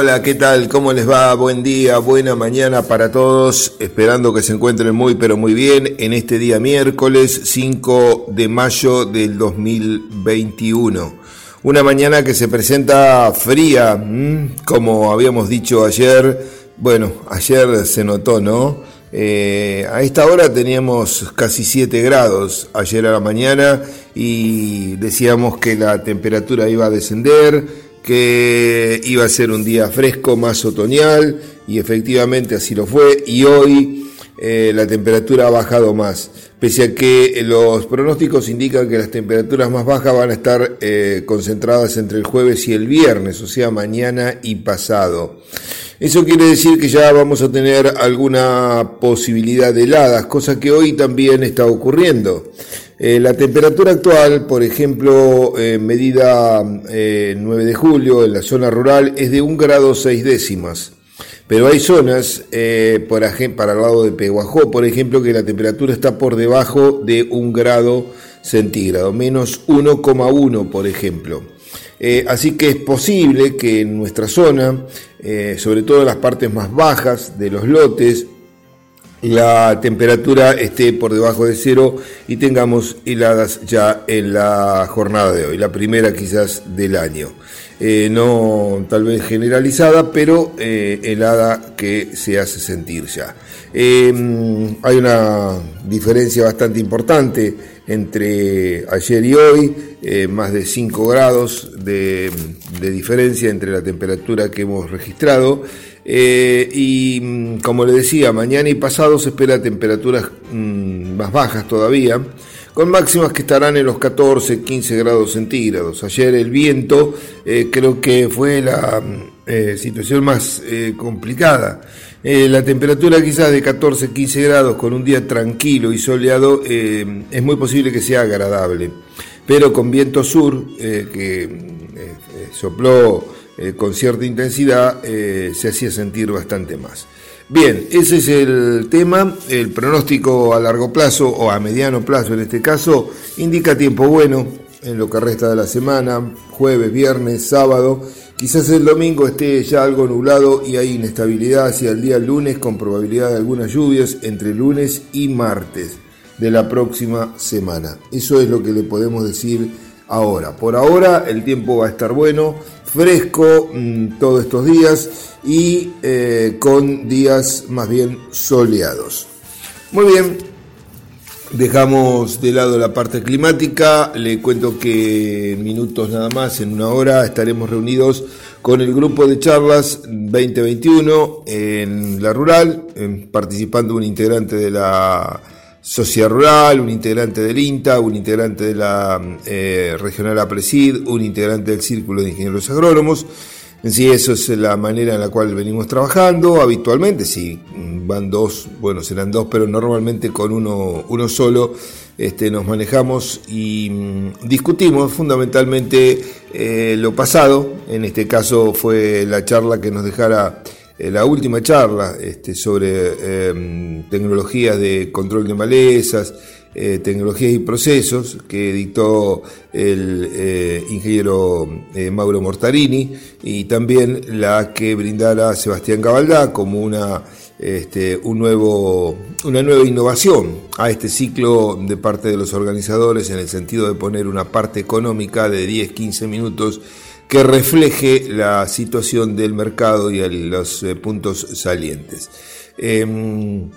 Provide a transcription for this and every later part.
Hola, ¿qué tal? ¿Cómo les va? Buen día, buena mañana para todos. Esperando que se encuentren muy, pero muy bien en este día miércoles 5 de mayo del 2021. Una mañana que se presenta fría, como habíamos dicho ayer. Bueno, ayer se notó, ¿no? Eh, a esta hora teníamos casi 7 grados ayer a la mañana y decíamos que la temperatura iba a descender que iba a ser un día fresco, más otoñal, y efectivamente así lo fue, y hoy eh, la temperatura ha bajado más, pese a que los pronósticos indican que las temperaturas más bajas van a estar eh, concentradas entre el jueves y el viernes, o sea, mañana y pasado. Eso quiere decir que ya vamos a tener alguna posibilidad de heladas, cosa que hoy también está ocurriendo. Eh, la temperatura actual, por ejemplo, en medida 9 eh, de julio en la zona rural es de 1 grado 6 décimas. Pero hay zonas, eh, por para el lado de Peguajó, por ejemplo, que la temperatura está por debajo de 1 grado centígrado, menos 1,1 por ejemplo. así que es posible que en nuestra zona, sobre todo en las partes más bajas de los lotes, la temperatura esté por debajo de cero y tengamos heladas ya en la jornada de hoy, la primera quizás del año. Eh, no tal vez generalizada, pero eh, helada que se hace sentir ya. Em, hay una diferencia bastante importante entre ayer y hoy, eh, más de 5 grados de diferencia entre la temperatura que hemos registrado. Eh, y mm, como le decía, mañana y pasado se espera temperaturas mm, más bajas todavía, con máximas que estarán en los 14, 15 grados centígrados. Ayer el viento eh, creo que fue la mm, eh, situación más complicada. la temperatura quizás de 14, 15 grados con un día tranquilo y soleado es muy posible que sea agradable, pero con viento sur que sopló eh, con cierta intensidad, eh, se hacía sentir bastante más. Bien, ese es el tema. El pronóstico a largo plazo o a mediano plazo en este caso indica tiempo bueno en lo que resta de la semana, jueves, viernes, sábado. Quizás el domingo esté ya algo nublado y hay inestabilidad hacia el día lunes con probabilidad de algunas lluvias entre lunes y martes de la próxima semana. Eso es lo que le podemos decir ahora. Por ahora el tiempo va a estar bueno, fresco mm, todos estos días y eh, con días más bien soleados. Muy bien, dejamos de lado la parte climática, le cuento que en minutos nada más, en una hora, estaremos reunidos con el grupo de charlas 2021 en la rural, participando un integrante de la Sociedad Rural, un integrante del INTA, un integrante de la eh, Regional APRESID, un integrante del Círculo de Ingenieros Agrónomos. En sí, eso es la manera en la cual venimos trabajando habitualmente. Si van dos, bueno, serán dos, pero normalmente con uno, uno solo este, nos manejamos y mm, discutimos fundamentalmente eh, lo pasado. En este caso fue la charla que nos dejara la última charla este, sobre em, tecnologías de control de malezas, eh, tecnologías y procesos que dictó el eh, ingeniero Mauro Mortarini y también la que brindara Sebastián Cabaldá como una, este, un nuevo, una nueva innovación a este ciclo de parte de los organizadores en el sentido de poner una parte económica de 10-15 minutos que refleje la situación del mercado y los eh, puntos salientes. Em,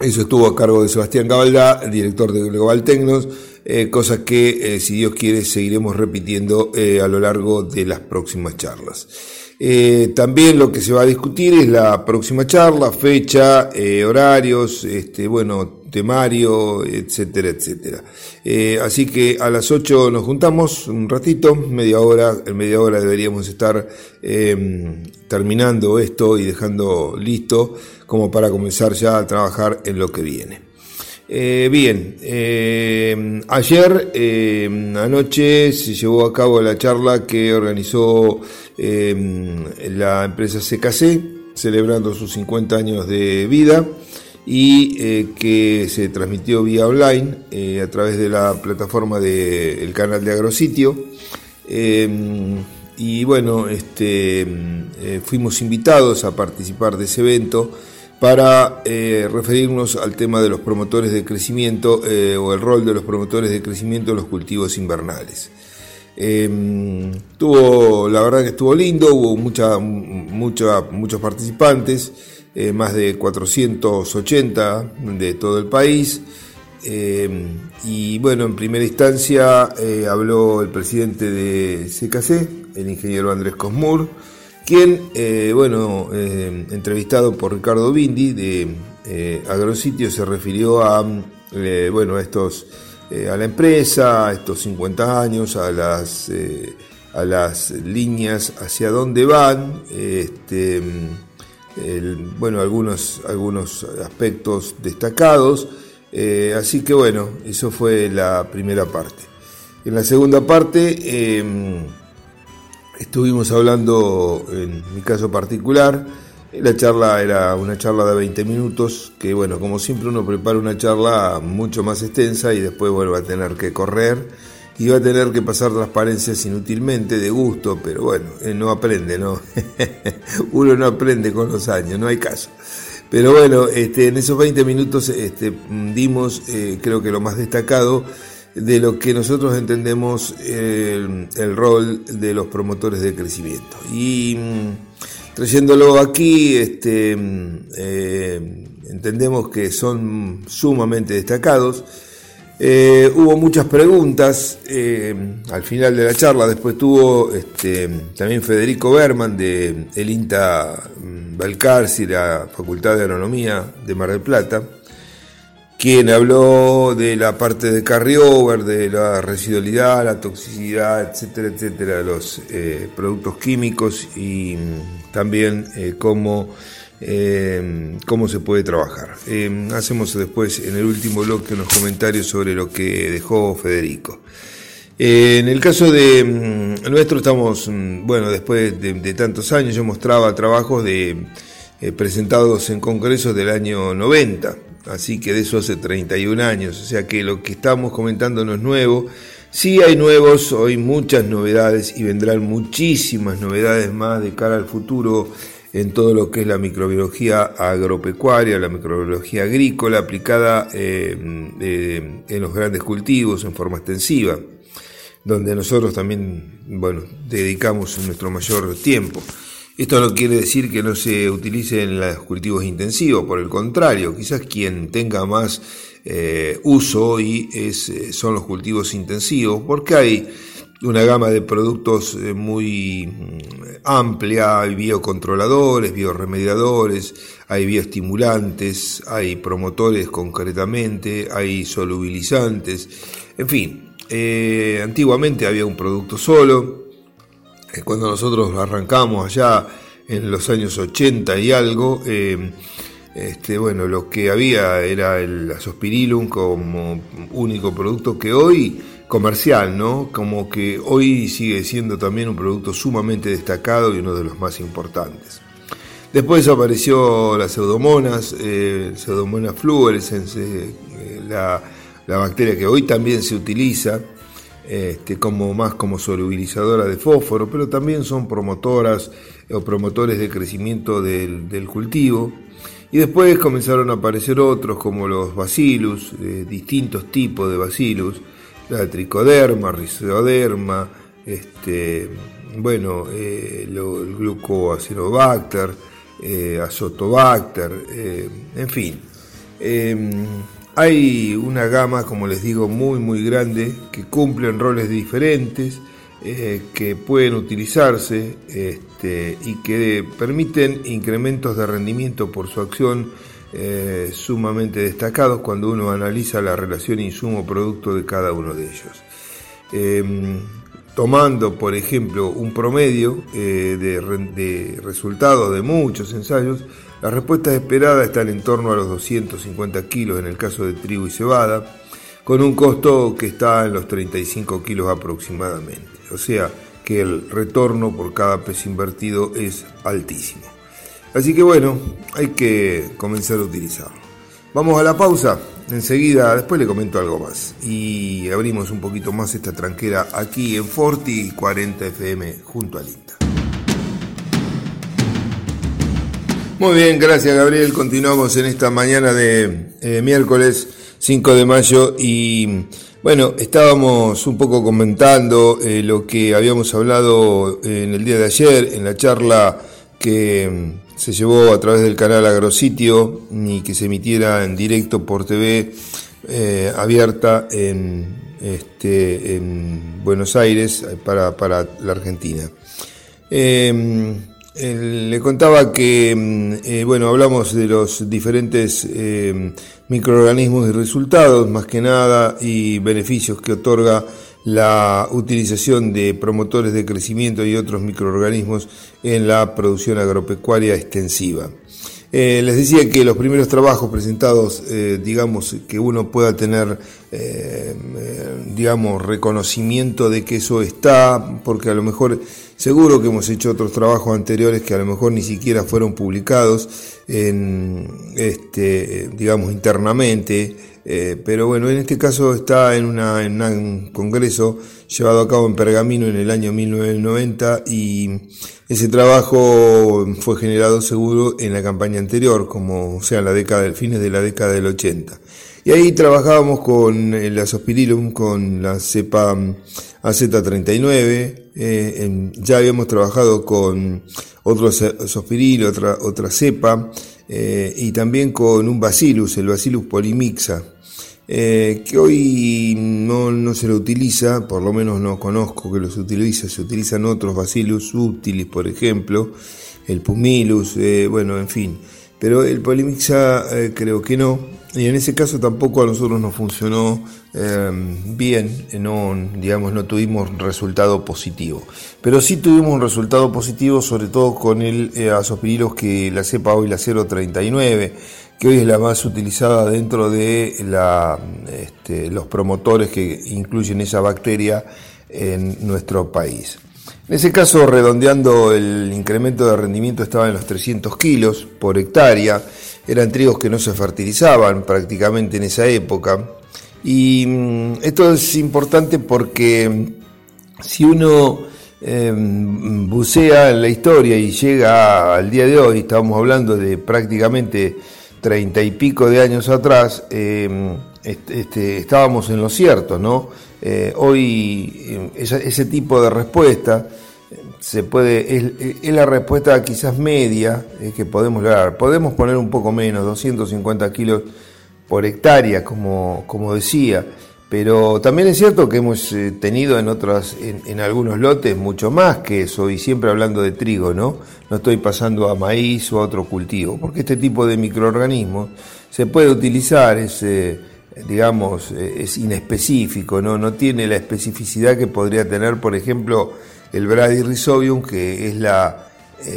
eso estuvo a cargo de Sebastián Gabaldá, director de Global Tecnos, eh, cosa que, eh, si Dios quiere, seguiremos repitiendo a lo largo de las próximas charlas. también lo que se va a discutir es la próxima charla, fecha, horarios, este, bueno, temario, etcétera, etcétera. Eh, así que a las 8 nos juntamos un ratito, media hora, en media hora deberíamos estar em, terminando esto y dejando listo como para comenzar ya a trabajar en lo que viene. Eh, bien, em, ayer em, anoche se llevó a cabo la charla que organizó la empresa CKC, celebrando sus 50 años de vida y eh, que se transmitió vía online eh, a través de la plataforma del canal de Agrositio. Eh, y bueno, este, fuimos invitados a participar de ese evento para referirnos al tema de los promotores de crecimiento o el rol de los promotores de crecimiento en los cultivos invernales. tuvo, la verdad que estuvo lindo, hubo mucha, mucha, muchos participantes, más de 480 de todo el país. Eh, y bueno, en primera instancia eh, habló el presidente de CKC, el ingeniero Andrés Cosmur, quien, eh, bueno, entrevistado por Ricardo Bindi de Agrositio, se refirió a, bueno, estos, a la empresa, a estos 50 años, a las, a las líneas hacia dónde van, este, bueno, algunos, algunos aspectos destacados. Eh, así que bueno, eso fue la primera parte. En la segunda parte em, estuvimos hablando, en mi caso particular, la charla era una charla de 20 minutos, que bueno, como siempre uno prepara una charla mucho más extensa y después va a tener que correr y va a tener que pasar transparencias inútilmente, de gusto, pero bueno, eh, no aprende, ¿no? uno no aprende con los años, no hay caso. Pero bueno, este, en esos 20 minutos este, dimos, eh, creo que lo más destacado, de lo que nosotros entendemos el, rol de los promotores de crecimiento. Y mm, trayéndolo aquí, este, mm, eh, entendemos que son sumamente destacados eh, hubo muchas preguntas eh, al final de la charla. Después tuvo este, también Federico Berman de el INTA Balcarce, la Facultad de Agronomía de Mar del Plata, quien habló de la parte de carryover, de la residualidad, la toxicidad, etcétera, etcétera, los eh, productos químicos y mm, también cómo eh, cómo se puede trabajar. Eh, hacemos después en el último bloque unos comentarios sobre lo que dejó Federico. Eh, en el caso de mm, nuestro estamos, mm, bueno, después de, tantos años, yo mostraba trabajos de, presentados en congresos del año 90, así que de eso hace 31 años, o sea que lo que estamos comentando no es nuevo. Sí hay nuevos, hoy muchas novedades y vendrán muchísimas novedades más de cara al futuro en todo lo que es la microbiología agropecuaria, la microbiología agrícola aplicada eh, en los grandes cultivos en forma extensiva, donde nosotros también, bueno, dedicamos nuestro mayor tiempo. Esto no quiere decir que no se utilicen los cultivos intensivos, por el contrario, quizás quien tenga más eh, uso hoy son los cultivos intensivos, porque hay una gama de productos eh, muy mm, amplia, hay biocontroladores, bioremediadores, hay bioestimulantes, hay promotores concretamente, hay solubilizantes, en fin, eh, antiguamente había un producto solo, eh, cuando nosotros arrancamos allá en los años 80 y algo, este, bueno, lo que había era el azospirilum como único producto que hoy comercial, ¿no? Como que hoy sigue siendo también un producto sumamente destacado y uno de los más importantes. Después apareció las pseudomonas, eh, pseudomonas fluorescens, eh, la, bacteria que hoy también se utiliza este, como más como solubilizadora de fósforo, pero también son promotoras o promotores de crecimiento del, cultivo. Y después comenzaron a aparecer otros como los bacillus, eh, distintos tipos de bacillus, la tricoderma, rizoderma, este, bueno, eh, el glucoacinobacter, eh, azotobacter, eh, en fin. Em, hay una gama, como les digo, muy muy grande que cumplen roles diferentes, eh, que pueden utilizarse este, y que permiten incrementos de rendimiento por su acción eh, sumamente destacados cuando uno analiza la relación insumo-producto de cada uno de ellos. Em, tomando, por ejemplo, un promedio eh, de, resultados de muchos ensayos, las respuestas esperadas están en torno a los 250 kilos en el caso de trigo y cebada, con un costo que está en los 35 kilos aproximadamente. O sea que el retorno por cada peso invertido es altísimo. Así que bueno, hay que comenzar a utilizarlo. Vamos a la pausa enseguida, después le comento algo más. Y abrimos un poquito más esta tranquera aquí en Forti 40 FM junto al INTA. Muy bien, gracias Gabriel. Continuamos en esta mañana de eh, miércoles 5 de mayo y bueno, estábamos un poco comentando eh, lo que habíamos hablado en el día de ayer en la charla que se llevó a través del canal Agrositio y que se emitiera en directo por TV eh, abierta en, este, en Buenos Aires para, para la Argentina. Eh, le contaba que, mm, eh, bueno, hablamos de los diferentes eh, microorganismos y resultados, más que nada, y beneficios que otorga la utilización de promotores de crecimiento y otros microorganismos en la producción agropecuaria extensiva. Eh, les decía que los primeros trabajos presentados, eh, digamos, que uno pueda tener, eh, digamos, reconocimiento de que eso está, porque a lo mejor, seguro que hemos hecho otros trabajos anteriores que a lo mejor ni siquiera fueron publicados, en, este, digamos, internamente, pero bueno, en este caso está en, una, en un congreso llevado a cabo en Pergamino en el año 1990 y ese trabajo fue generado seguro en la campaña anterior, como sea en la década, fines de la década del 80. Y ahí trabajábamos con el azospirillum, con la cepa AZ39, eh, ya habíamos trabajado con otro azospirilo, otra, otra cepa, eh, y también con un bacillus, el bacillus polymixa, eh, que hoy no, se lo utiliza, por lo menos no conozco que los utiliza, se utilizan otros bacillus útiles, por ejemplo, el pumilus, eh, bueno, en fin, pero el polimixa eh, creo que no, y en ese caso tampoco a nosotros nos funcionó bien, no, digamos, no tuvimos resultado positivo, pero sí tuvimos un resultado positivo, sobre todo con el azospirilos que la cepa hoy la 039, que hoy es la más utilizada dentro de la, este, los promotores que incluyen esa bacteria en nuestro país. En ese caso, redondeando el incremento de rendimiento estaba en los 300 kilos por hectárea, eran trigos que no se fertilizaban prácticamente en esa época. Y mm, esto es importante porque si uno em, bucea en la historia y llega al día de hoy, estamos hablando de prácticamente treinta y pico de años atrás, eh, este, estábamos en lo cierto, ¿no? Eh, hoy eh, ese, tipo de respuesta se puede, es, la respuesta quizás media que podemos lograr. Podemos poner un poco menos, 250 kilos por hectárea, como, como decía, pero también es cierto que hemos eh, tenido en otras, en, algunos lotes mucho más que eso, y siempre hablando de trigo, ¿no? No estoy pasando a maíz o a otro cultivo, porque este tipo de microorganismos se puede utilizar, es, eh, digamos, eh, es inespecífico, ¿no? No tiene la especificidad que podría tener, por ejemplo, el Bradyrhizobium, que es la,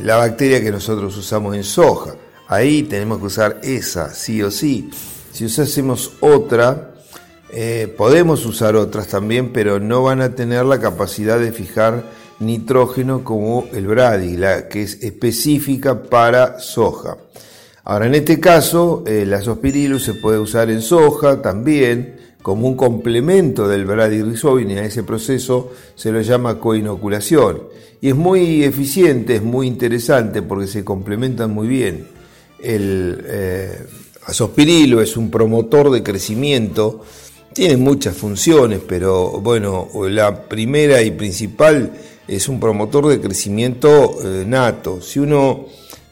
la bacteria que nosotros usamos en soja. Ahí tenemos que usar esa, sí o sí. Si usásemos otra, eh, podemos usar otras también, pero no van a tener la capacidad de fijar nitrógeno como el Brady, la que es específica para soja. Ahora, en este caso, el azospirillus se puede usar en soja también como un complemento del Bradyrhizobium y a ese proceso se lo llama coinoculación. Y es muy eficiente, es muy interesante porque se complementan muy bien. El eh, es un promotor de crecimiento tiene muchas funciones, pero bueno, la primera y principal es un promotor de crecimiento eh, nato. Si uno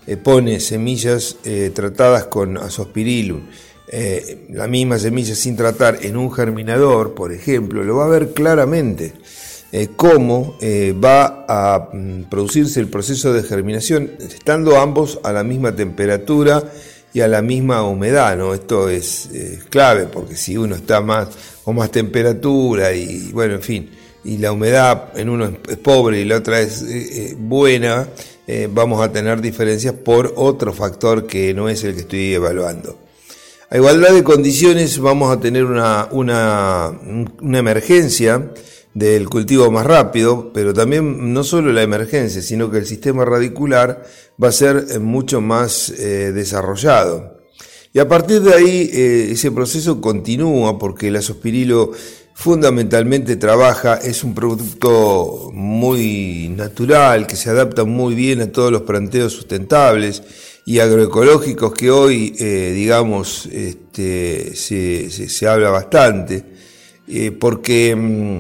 eh, pone semillas eh, tratadas con azospirillum, la misma semilla sin tratar en un germinador, por ejemplo, lo va a ver claramente cómo va a mm, producirse el proceso de germinación estando ambos a la misma temperatura y a la misma humedad, ¿no? Esto es clave porque si uno está más con más temperatura y bueno, en fin, y la humedad en uno es pobre y la otra es eh, eh, buena, eh, vamos a tener diferencias por otro factor que no es el que estoy evaluando. A igualdad de condiciones vamos a tener una, una, una emergencia del cultivo más rápido, pero también no solo la emergencia, sino que el sistema radicular va a ser mucho más desarrollado. Y a partir de ahí eh, ese proceso continúa porque el azospirilo fundamentalmente trabaja, es un producto muy natural, que se adapta muy bien a todos los planteos sustentables y agroecológicos que hoy, eh, digamos, este, se, habla bastante, eh, porque mm,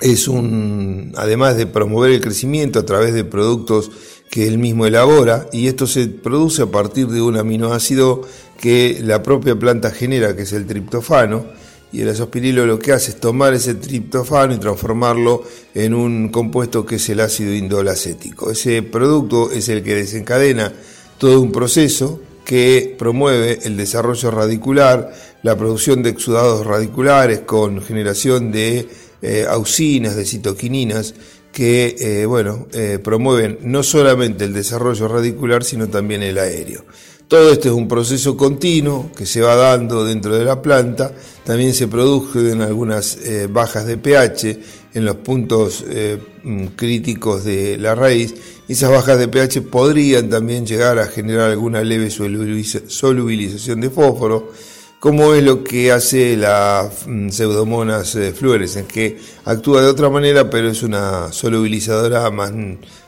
es un, además de promover el crecimiento a través de productos que él mismo elabora, y esto se produce a partir de un aminoácido que la propia planta genera, que es el triptofano, y el azospirilo lo que hace es tomar ese triptofano y transformarlo en un compuesto que es el ácido indolacético. Ese producto es el que desencadena todo un proceso que promueve el desarrollo radicular, la producción de exudados radiculares con generación de eh, auxinas, de citoquininas, que eh, bueno, eh, promueven no solamente el desarrollo radicular, sino también el aéreo. Todo esto es un proceso continuo que se va dando dentro de la planta. También se producen algunas eh, bajas de pH en los puntos eh, mm, críticos de la raíz. Esas bajas de pH podrían también llegar a generar alguna leve solubilización de fósforo, como es lo que hace la mm, pseudomonas eh, fluorescens, que actúa de otra manera, pero es una solubilizadora más,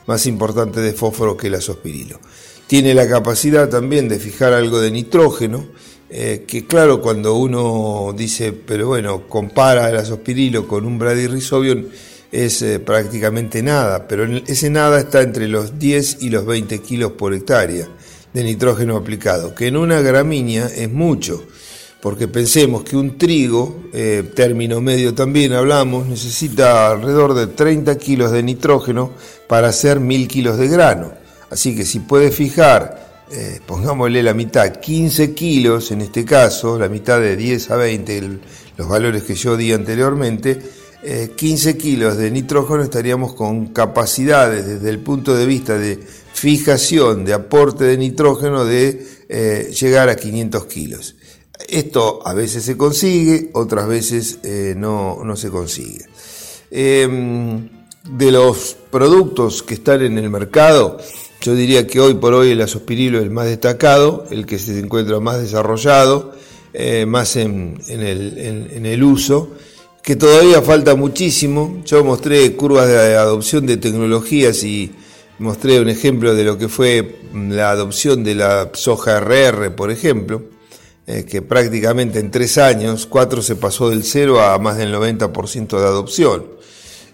más importante de fósforo que el azospirilo. Tiene la capacidad también de fijar algo de nitrógeno, eh, que claro, cuando uno dice, pero bueno, compara el azospirilo con un bradyrisobium, es eh, prácticamente nada, pero ese nada está entre los 10 y los 20 kilos por hectárea de nitrógeno aplicado, que en una gramínea es mucho, porque pensemos que un trigo, eh, término medio también hablamos, necesita alrededor de 30 kilos de nitrógeno para hacer 1000 kilos de grano. Así que si puede fijar, eh, pongámosle la mitad, 15 kilos en este caso, la mitad de 10 a 20, los valores que yo di anteriormente, 15 eh, kilos de nitrógeno estaríamos con capacidades desde el punto de vista de fijación, de aporte de nitrógeno, de eh, llegar a 500 kilos. Esto a veces se consigue, otras veces no, no, se consigue. Em, de los productos que están en el mercado, yo diría que hoy por hoy el azospirilo es el más destacado, el que se encuentra más desarrollado, eh, más en, el, uso, que todavía falta muchísimo. Yo mostré curvas de adopción de tecnologías y mostré un ejemplo de lo que fue la adopción de la soja RR, por ejemplo, eh, que prácticamente en tres años, cuatro se pasó del cero a más del 90% de adopción.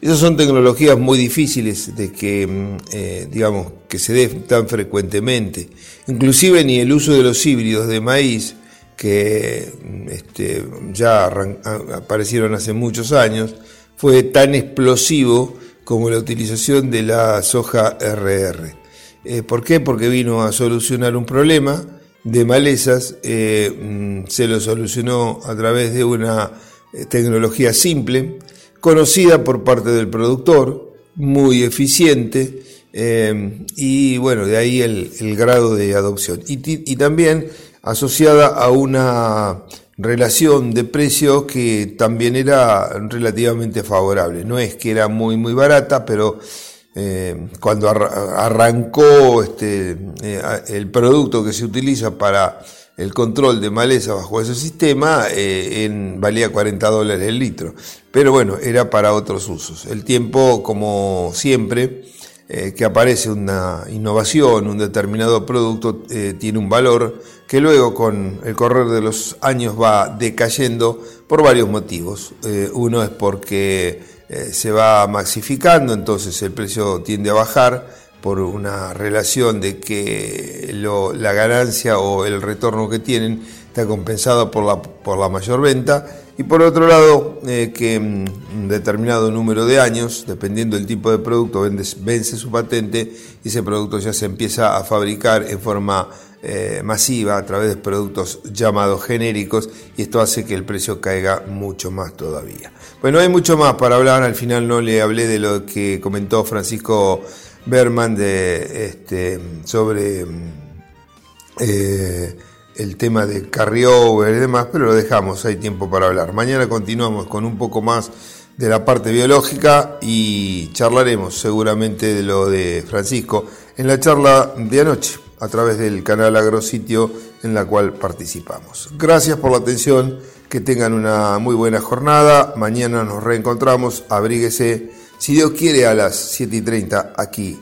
Esas son tecnologías muy difíciles de que, mm, eh, digamos, que se den tan frecuentemente. Inclusive ni el uso de los híbridos de maíz, que mm, este, ya aparecieron hace muchos años, fue tan explosivo como la utilización de la soja RR. Eh, ¿Por qué? Porque vino a solucionar un problema de malezas, eh, mm, se lo solucionó a través de una tecnología simple, conocida por parte del productor, muy eficiente, eh, y bueno, de ahí el, grado de adopción. Y, también asociada a una relación de precios que también era relativamente favorable. No es que era muy, muy barata, pero eh, cuando arrancó este, eh, el producto que se utiliza para el control de maleza bajo ese sistema eh, en, valía 40 dólares el litro. Pero bueno, era para otros usos. El tiempo, como siempre, eh, que aparece una innovación, un determinado producto, eh, tiene un valor que luego con el correr de los años va decayendo por varios motivos. uno es porque se va maxificando, entonces el precio tiende a bajar por una relación de que la ganancia o el retorno que tienen está compensado por la, por la mayor venta y por otro lado eh, que mm, un determinado número de años, dependiendo del tipo de producto, vence, su patente y ese producto ya se empieza a fabricar en forma eh, masiva a través de productos llamados genéricos y esto hace que el precio caiga mucho más todavía. Bueno, hay mucho más para hablar, al final no le hablé de lo que comentó Francisco Berman de, este, sobre eh, el tema de carryover y demás, pero lo dejamos, hay tiempo para hablar. Mañana continuamos con un poco más de la parte biológica y charlaremos seguramente de lo de Francisco en la charla de anoche. a través del canal Agrositio en la cual participamos. Gracias por la atención, que tengan una muy buena jornada. Mañana nos reencontramos, abríguese, si Dios quiere, a las 7 y 30 aquí